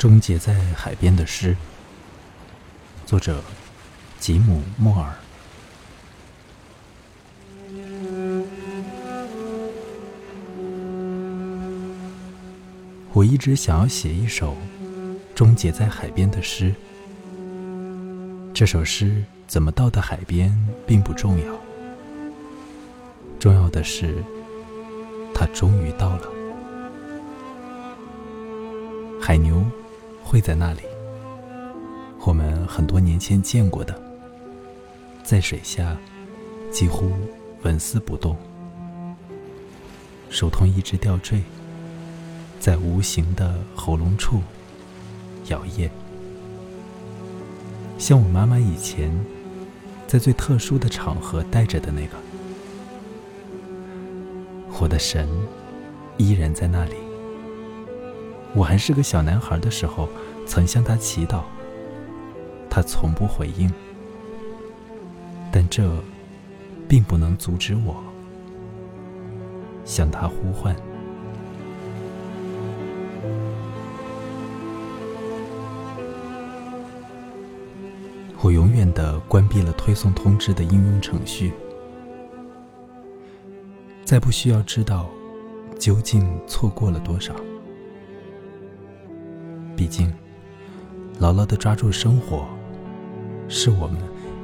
终结在海边的诗，作者吉姆·莫尔。我一直想要写一首终结在海边的诗。这首诗怎么到的海边并不重要，重要的是，它终于到了。海牛会在那里，我们很多年前见过的，在水下几乎纹丝不动，如同一只吊坠。在无形的喉咙处摇曳，像我妈妈以前在最特殊的场合带着的那个。我的神依然在那里。我还是个小男孩的时候，曾向他祈祷，他从不回应，但这并不能阻止我向他呼唤。我永远的关闭了推送通知的应用程序，再不需要知道究竟错过了多少。毕竟，牢牢的抓住生活，是我们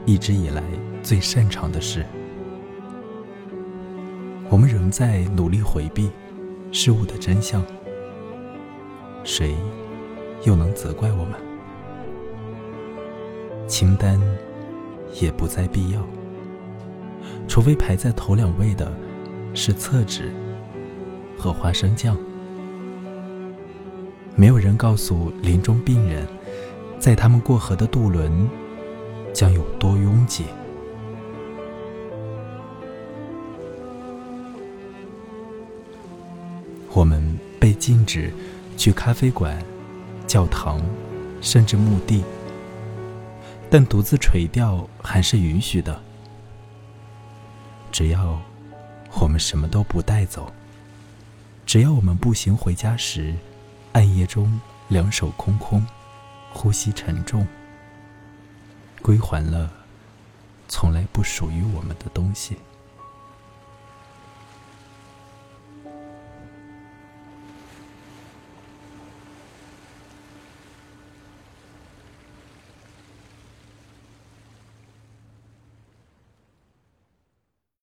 一直以来最擅长的事。我们仍在努力回避事物的真相，谁又能责怪我们？清单也不再必要，除非排在头两位的是厕纸和花生酱。没有人告诉临终病人，在他们过河的渡轮将有多拥挤。我们被禁止去咖啡馆、教堂，甚至墓地。但独自垂钓还是允许的，只要我们什么都不带走，只要我们步行回家时，暗夜中两手空空，呼吸沉重，归还了从来不属于我们的东西。